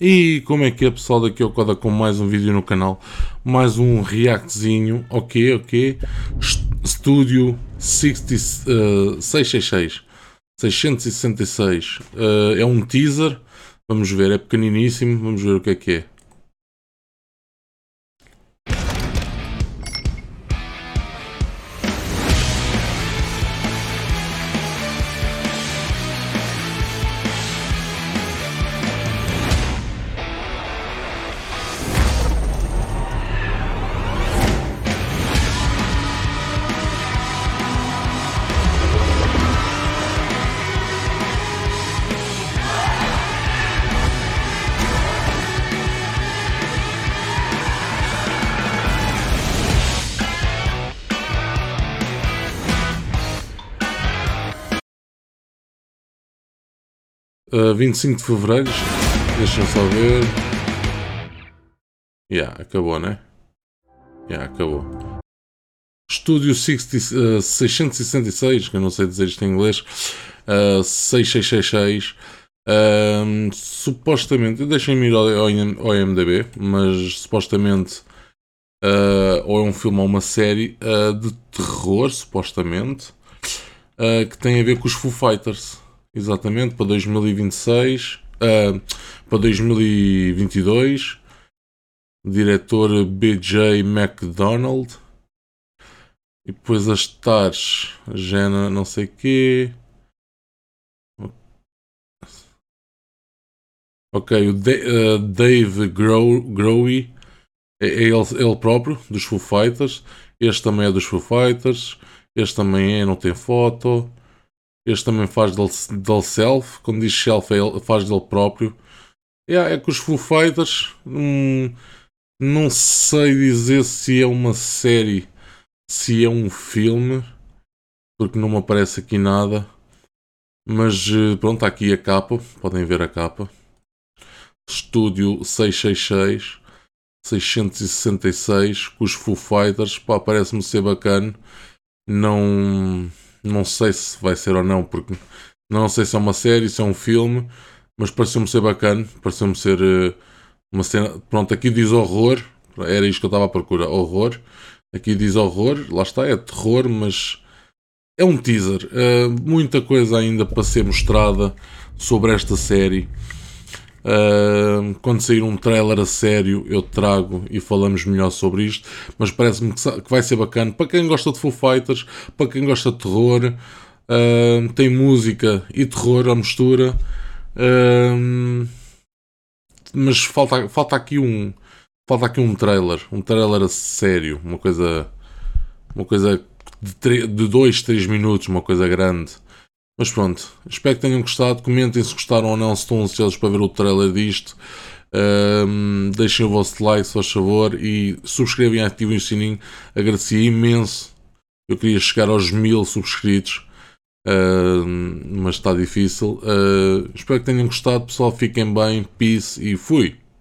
E como é que é pessoal, daqui ao Coda com mais um vídeo no canal, mais um reactzinho, ok, ok, Studio 60, uh, 666, 666, uh, é um teaser, vamos ver, é pequeniníssimo, vamos ver o que é que é. Uh, 25 de Fevereiro, deixa-me só ver. Yeah, acabou, né? Yeah, acabou. Estúdio 60, uh, 666, que eu não sei dizer isto em inglês, uh, 6666. Uh, supostamente, deixem-me ir ao, ao IMDB, mas supostamente uh, ou é um filme ou uma série uh, de terror, supostamente, uh, que tem a ver com os Foo Fighters. Exatamente, para 2026, uh, para 2022. Diretor BJ McDonald. E depois as stars, Jenna não sei quê. Ok, o uh, Dave Grow, Growy é, é ele, ele próprio, dos Foo Fighters. Este também é dos Foo Fighters. Este também é, não tem foto. Este também faz dele, dele self. Quando diz self, é faz dele próprio. É, é que os Foo Fighters. Hum, não sei dizer se é uma série, se é um filme, porque não me aparece aqui nada. Mas eh, pronto, está aqui a capa. Podem ver a capa. Estúdio 666. 666 com os Foo Fighters. Pá, parece-me ser bacana. Não não sei se vai ser ou não, porque não sei se é uma série, se é um filme, mas pareceu-me ser bacana, pareceu-me ser uh, uma cena. Pronto, aqui diz horror, era isto que eu estava à procura, horror. Aqui diz horror, lá está, é terror, mas é um teaser. Uh, muita coisa ainda para ser mostrada sobre esta série. Uh, quando sair um trailer a sério, eu trago e falamos melhor sobre isto. Mas parece-me que, vai ser bacana para quem gosta de Foo Fighters, para quem gosta de terror. Uh, tem música e terror à mistura. Uh, mas falta, falta aqui um falta aqui um trailer, um trailer a sério, uma coisa uma coisa de 2, 3 minutos, uma coisa grande. Mas pronto, espero que tenham gostado. Comentem se gostaram ou não, se estão ansiosos para ver o trailer disto. Um, deixem o vosso like, se faz favor, e subscrevam e ativem o sininho. Agradecia imenso. Eu queria chegar aos mil subscritos, uh, mas está difícil. Uh, espero que tenham gostado, pessoal. Fiquem bem, peace e fui.